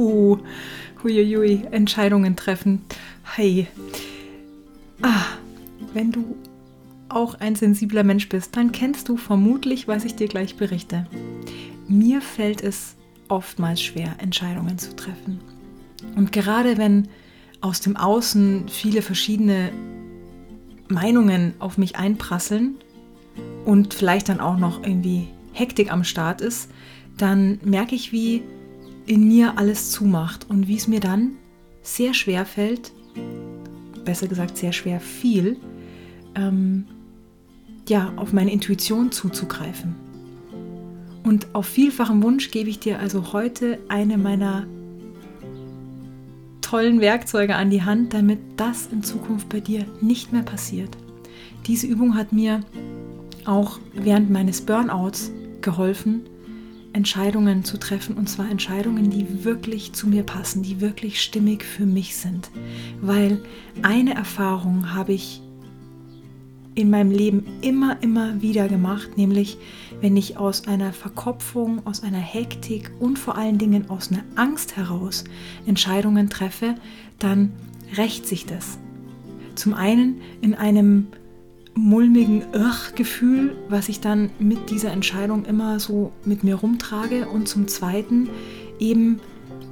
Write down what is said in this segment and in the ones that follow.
Puh, huiuiui, Entscheidungen treffen. Hey. Ah, wenn du auch ein sensibler Mensch bist, dann kennst du vermutlich, was ich dir gleich berichte. Mir fällt es oftmals schwer, Entscheidungen zu treffen. Und gerade wenn aus dem Außen viele verschiedene Meinungen auf mich einprasseln und vielleicht dann auch noch irgendwie Hektik am Start ist, dann merke ich, wie in mir alles zumacht und wie es mir dann sehr schwer fällt, besser gesagt sehr schwer viel, ähm, ja, auf meine Intuition zuzugreifen. Und auf vielfachen Wunsch gebe ich dir also heute eine meiner tollen Werkzeuge an die Hand, damit das in Zukunft bei dir nicht mehr passiert. Diese Übung hat mir auch während meines Burnouts geholfen, Entscheidungen zu treffen und zwar Entscheidungen, die wirklich zu mir passen, die wirklich stimmig für mich sind. Weil eine Erfahrung habe ich in meinem Leben immer, immer wieder gemacht, nämlich wenn ich aus einer Verkopfung, aus einer Hektik und vor allen Dingen aus einer Angst heraus Entscheidungen treffe, dann rächt sich das. Zum einen in einem mulmigen Irr-Gefühl, was ich dann mit dieser Entscheidung immer so mit mir rumtrage. Und zum Zweiten eben,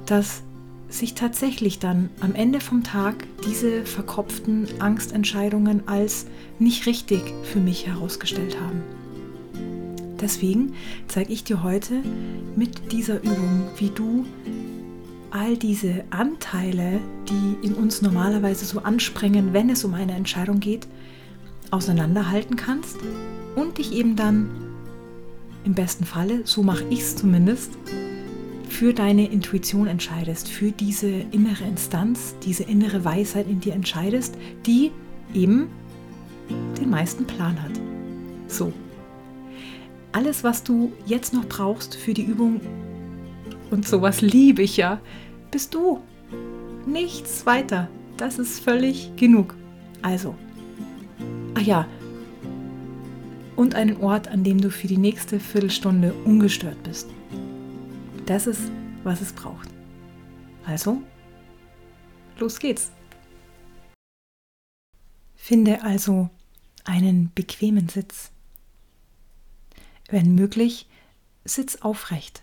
dass sich tatsächlich dann am Ende vom Tag diese verkopften Angstentscheidungen als nicht richtig für mich herausgestellt haben. Deswegen zeige ich dir heute mit dieser Übung, wie du all diese Anteile, die in uns normalerweise so anspringen, wenn es um eine Entscheidung geht, auseinanderhalten kannst und dich eben dann im besten Falle, so mache ich es zumindest, für deine Intuition entscheidest, für diese innere Instanz, diese innere Weisheit in dir entscheidest, die eben den meisten Plan hat. So. Alles, was du jetzt noch brauchst für die Übung, und sowas liebe ich ja, bist du. Nichts weiter. Das ist völlig genug. Also, Ach ja, und einen Ort, an dem du für die nächste Viertelstunde ungestört bist. Das ist, was es braucht. Also, los geht's. Finde also einen bequemen Sitz. Wenn möglich, sitz aufrecht.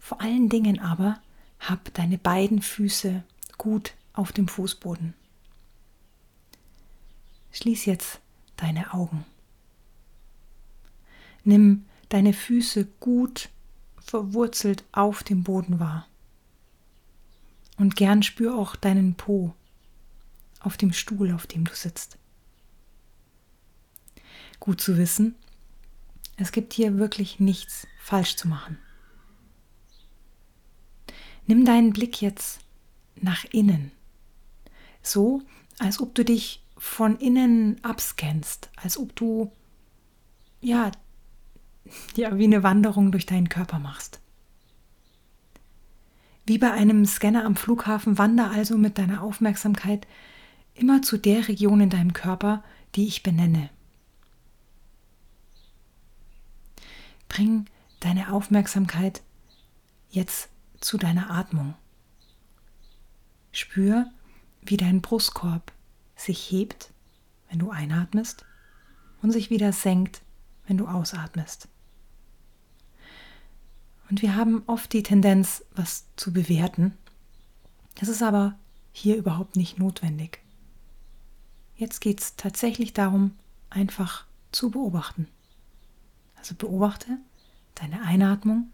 Vor allen Dingen aber hab deine beiden Füße gut auf dem Fußboden. Schließ jetzt deine Augen. Nimm deine Füße gut verwurzelt auf dem Boden wahr. Und gern spür auch deinen Po auf dem Stuhl, auf dem du sitzt. Gut zu wissen, es gibt hier wirklich nichts falsch zu machen. Nimm deinen Blick jetzt nach innen, so als ob du dich von innen abscannst, als ob du ja, ja wie eine Wanderung durch deinen Körper machst. Wie bei einem Scanner am Flughafen wander also mit deiner Aufmerksamkeit immer zu der Region in deinem Körper, die ich benenne. Bring deine Aufmerksamkeit jetzt zu deiner Atmung. Spür, wie dein Brustkorb sich hebt, wenn du einatmest und sich wieder senkt, wenn du ausatmest. Und wir haben oft die Tendenz, was zu bewerten. Das ist aber hier überhaupt nicht notwendig. Jetzt geht es tatsächlich darum, einfach zu beobachten. Also beobachte deine Einatmung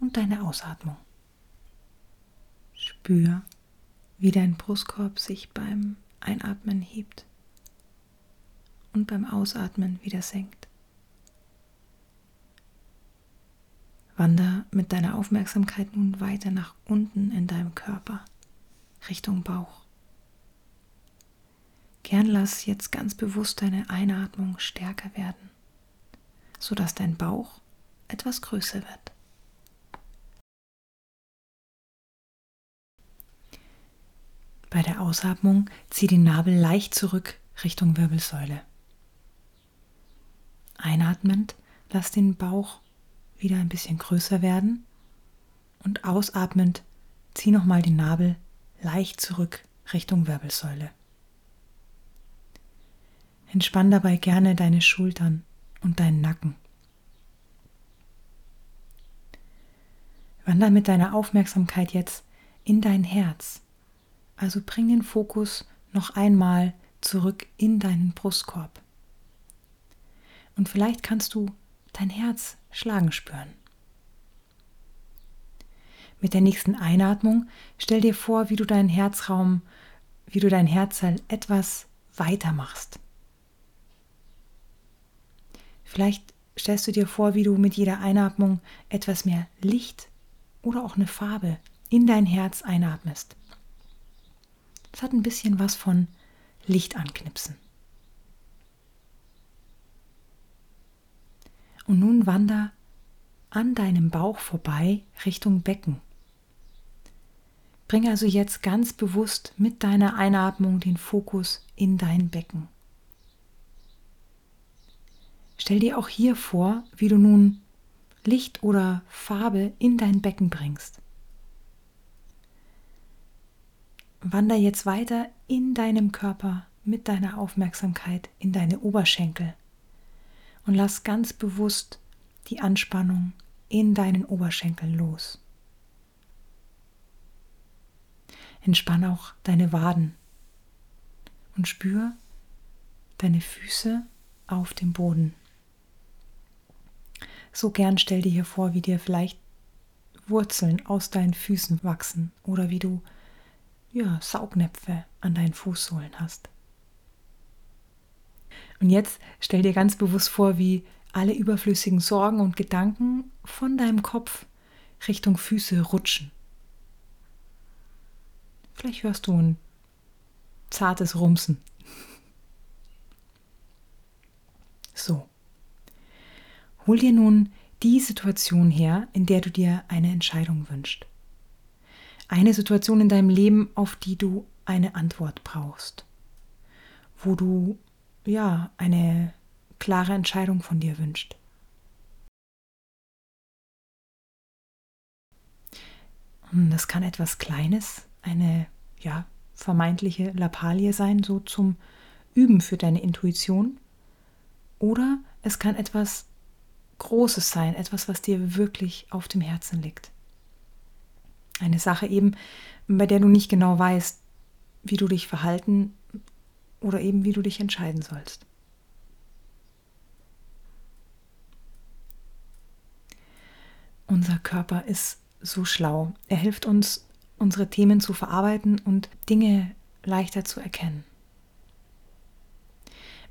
und deine Ausatmung. Spür, wie dein Brustkorb sich beim Einatmen hebt und beim Ausatmen wieder senkt. Wander mit deiner Aufmerksamkeit nun weiter nach unten in deinem Körper, Richtung Bauch. Gern lass jetzt ganz bewusst deine Einatmung stärker werden, sodass dein Bauch etwas größer wird. Bei der Ausatmung zieh den Nabel leicht zurück Richtung Wirbelsäule. Einatmend lass den Bauch wieder ein bisschen größer werden Und ausatmend zieh nochmal den Nabel leicht zurück Richtung Wirbelsäule. Entspann dabei gerne deine Schultern und deinen Nacken. Wander mit deiner Aufmerksamkeit jetzt in dein Herz. Also bring den Fokus noch einmal zurück in deinen Brustkorb. Und vielleicht kannst du dein Herz schlagen spüren. Mit der nächsten Einatmung stell dir vor, wie du deinen Herzraum, wie du dein Herzteil etwas weiter machst. Vielleicht stellst du dir vor, wie du mit jeder Einatmung etwas mehr Licht oder auch eine Farbe in dein Herz einatmest. Das hat ein bisschen was von Licht anknipsen. Und nun wander an deinem Bauch vorbei Richtung Becken. Bring also jetzt ganz bewusst mit deiner Einatmung den Fokus in dein Becken. Stell dir auch hier vor, wie du nun Licht oder Farbe in dein Becken bringst. Wander jetzt weiter in deinem Körper mit deiner Aufmerksamkeit in deine Oberschenkel und lass ganz bewusst die Anspannung in deinen Oberschenkeln los. Entspann auch deine Waden und spür deine Füße auf dem Boden. So gern stell dir hier vor, wie dir vielleicht Wurzeln aus deinen Füßen wachsen oder wie du ja, Saugnäpfe an deinen Fußsohlen hast. Und jetzt stell dir ganz bewusst vor, wie alle überflüssigen Sorgen und Gedanken von deinem Kopf Richtung Füße rutschen. Vielleicht hörst du ein zartes Rumsen. So. Hol dir nun die Situation her, in der du dir eine Entscheidung wünschst. Eine Situation in deinem Leben, auf die du eine Antwort brauchst. Wo du ja eine klare Entscheidung von dir wünscht. Und das kann etwas Kleines, eine ja vermeintliche Lappalie sein, so zum Üben für deine Intuition. Oder es kann etwas Großes sein, etwas, was dir wirklich auf dem Herzen liegt. Eine Sache eben, bei der du nicht genau weißt, wie du dich verhalten oder eben wie du dich entscheiden sollst. Unser Körper ist so schlau. Er hilft uns, unsere Themen zu verarbeiten und Dinge leichter zu erkennen.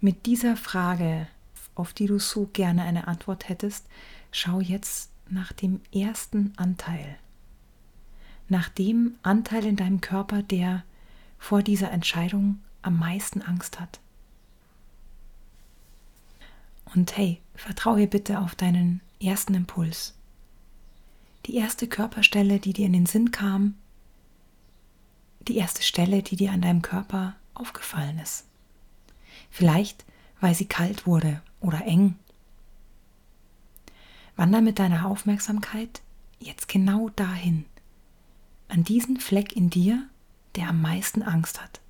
Mit dieser Frage auf die du so gerne eine Antwort hättest, schau jetzt nach dem ersten Anteil. Nach dem Anteil in deinem Körper, der vor dieser Entscheidung am meisten Angst hat. Und hey, vertraue bitte auf deinen ersten Impuls. Die erste Körperstelle, die dir in den Sinn kam, die erste Stelle, die dir an deinem Körper aufgefallen ist. Vielleicht, weil sie kalt wurde oder eng. Wander mit deiner Aufmerksamkeit jetzt genau dahin, an diesen Fleck in dir, der am meisten Angst hat.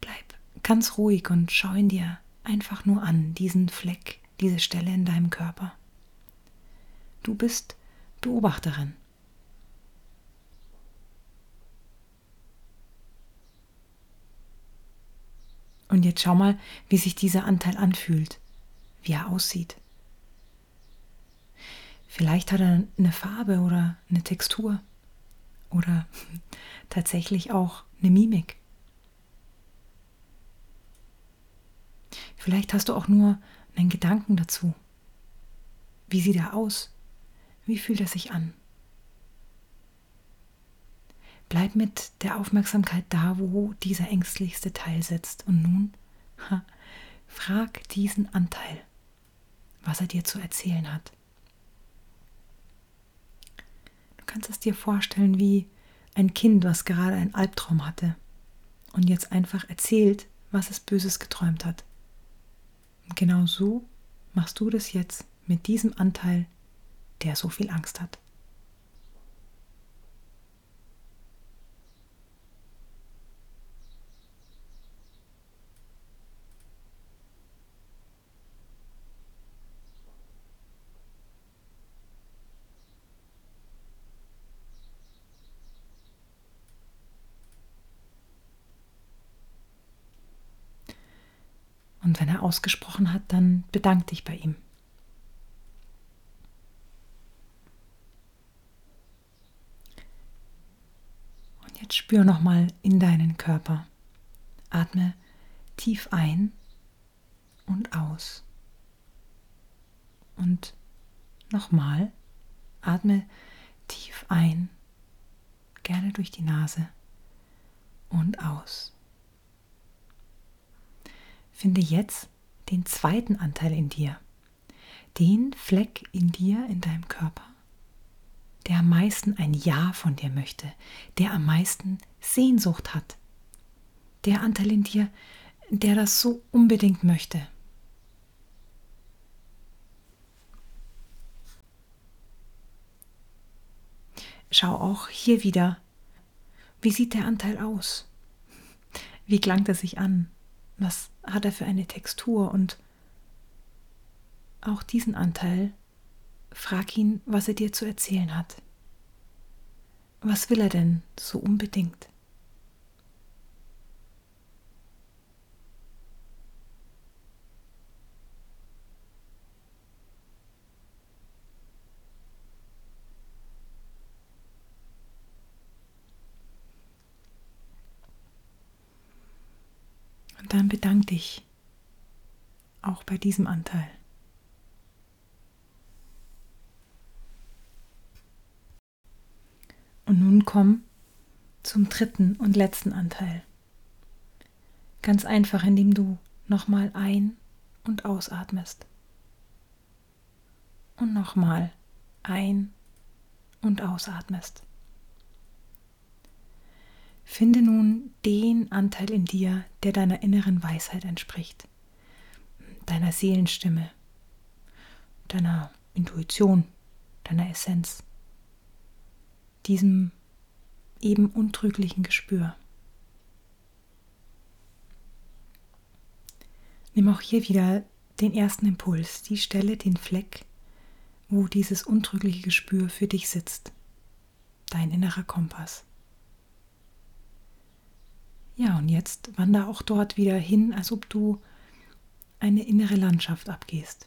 Bleib ganz ruhig und schau ihn dir einfach nur an, diesen Fleck, diese Stelle in deinem Körper. Du bist Beobachterin. Und jetzt schau mal, wie sich dieser Anteil anfühlt, wie er aussieht. Vielleicht hat er eine Farbe oder eine Textur oder tatsächlich auch eine Mimik. Vielleicht hast du auch nur einen Gedanken dazu. Wie sieht er aus? Wie fühlt er sich an? Bleib mit der Aufmerksamkeit da, wo dieser ängstlichste Teil sitzt. Und nun ha, frag diesen Anteil, was er dir zu erzählen hat. Du kannst es dir vorstellen wie ein Kind, was gerade einen Albtraum hatte und jetzt einfach erzählt, was es Böses geträumt hat. Und genau so machst du das jetzt mit diesem Anteil der so viel Angst hat. Und wenn er ausgesprochen hat, dann bedank dich bei ihm. Und jetzt spür nochmal in deinen Körper. Atme tief ein und aus. Und nochmal, atme tief ein, gerne durch die Nase und aus. Finde jetzt den zweiten Anteil in dir, den Fleck in dir, in deinem Körper, der am meisten ein Ja von dir möchte, der am meisten Sehnsucht hat, der Anteil in dir, der das so unbedingt möchte. Schau auch hier wieder, wie sieht der Anteil aus? Wie klangt er sich an? Was hat er für eine Textur? Und auch diesen Anteil, frag ihn, was er dir zu erzählen hat. Was will er denn so unbedingt? Dann bedank dich auch bei diesem Anteil. Und nun komm zum dritten und letzten Anteil. Ganz einfach, indem du nochmal ein- und ausatmest. Und nochmal ein- und ausatmest. Finde nun den Anteil in dir, der deiner inneren Weisheit entspricht, deiner Seelenstimme, deiner Intuition, deiner Essenz, diesem eben untrüglichen Gespür. Nimm auch hier wieder den ersten Impuls, die Stelle, den Fleck, wo dieses untrügliche Gespür für dich sitzt, dein innerer Kompass. Ja, und jetzt wander auch dort wieder hin, als ob du eine innere Landschaft abgehst.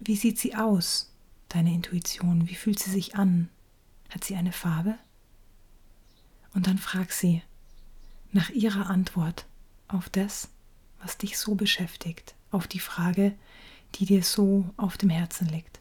Wie sieht sie aus, deine Intuition? Wie fühlt sie sich an? Hat sie eine Farbe? Und dann frag sie nach ihrer Antwort auf das, was dich so beschäftigt, auf die Frage, die dir so auf dem Herzen liegt.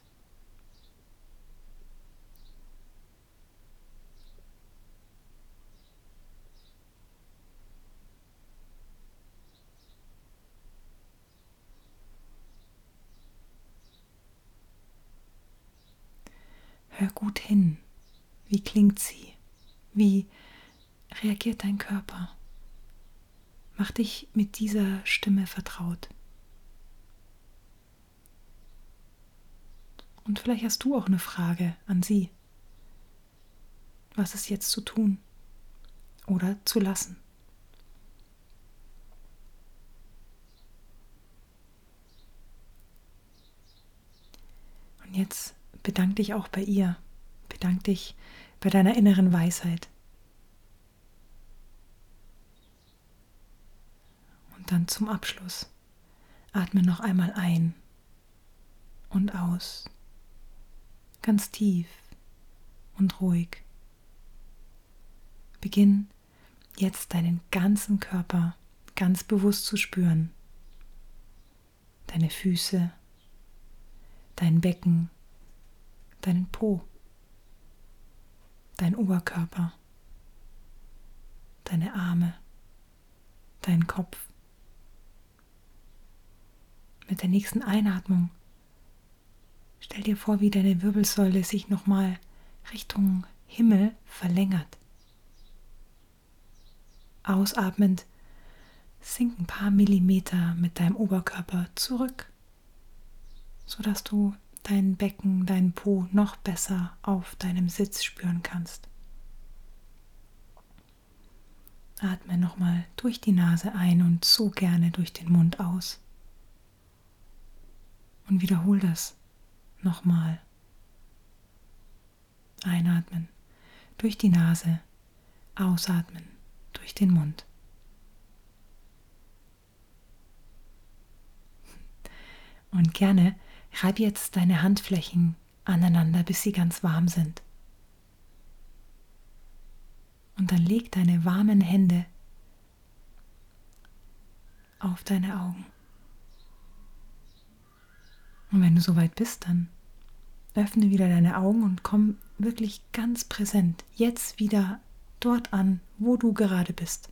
Hör gut hin. Wie klingt sie? Wie reagiert dein Körper? Mach dich mit dieser Stimme vertraut. Und vielleicht hast du auch eine Frage an sie. Was ist jetzt zu tun oder zu lassen? Und jetzt bedank dich auch bei ihr. Bedank dich bei deiner inneren Weisheit. Und dann zum Abschluss. Atme noch einmal ein und aus. Ganz tief und ruhig. Beginn jetzt deinen ganzen Körper ganz bewusst zu spüren. Deine Füße, dein Becken, deinen Po, dein Oberkörper, deine Arme, deinen Kopf. Mit der nächsten Einatmung stell dir vor, wie deine Wirbelsäule sich nochmal Richtung Himmel verlängert. Ausatmend sink ein paar Millimeter mit deinem Oberkörper zurück sodass du dein Becken, dein Po noch besser auf deinem Sitz spüren kannst. Atme nochmal durch die Nase ein und so gerne durch den Mund aus. Und wiederhol das nochmal. Einatmen durch die Nase, ausatmen durch den Mund. Und gerne reib jetzt deine Handflächen aneinander, bis sie ganz warm sind. Und dann leg deine warmen Hände auf deine Augen. Und wenn du soweit bist, dann öffne wieder deine Augen und komm wirklich ganz präsent jetzt wieder dort an, wo du gerade bist.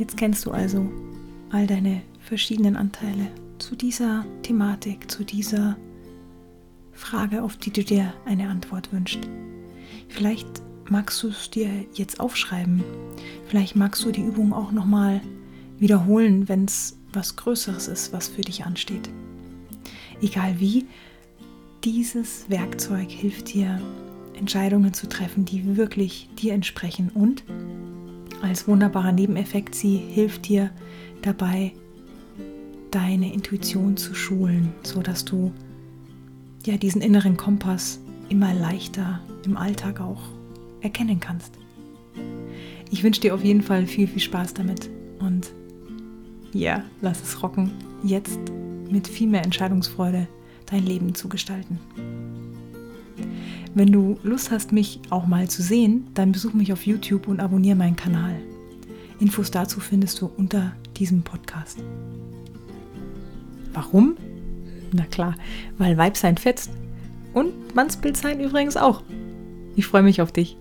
Jetzt kennst du also all deine verschiedenen Anteile zu dieser Thematik, zu dieser Frage, auf die du dir eine Antwort wünschst. Vielleicht magst du es dir jetzt aufschreiben. Vielleicht magst du die Übung auch nochmal wiederholen, wenn es was Größeres ist, was für dich ansteht. Egal wie, dieses Werkzeug hilft dir, Entscheidungen zu treffen, die wirklich dir entsprechen und als wunderbarer Nebeneffekt, sie hilft dir dabei, deine Intuition zu schulen, sodass du ja diesen inneren Kompass immer leichter im Alltag auch erkennen kannst. Ich wünsche dir auf jeden Fall viel, viel Spaß damit und ja, lass es rocken, jetzt mit viel mehr Entscheidungsfreude dein Leben zu gestalten. Wenn du Lust hast, mich auch mal zu sehen, dann besuch mich auf YouTube und abonniere meinen Kanal. Infos dazu findest du unter diesem Podcast. Warum? Na klar, weil Weib sein fetzt. Und Mannsbild sein übrigens auch. Ich freue mich auf dich.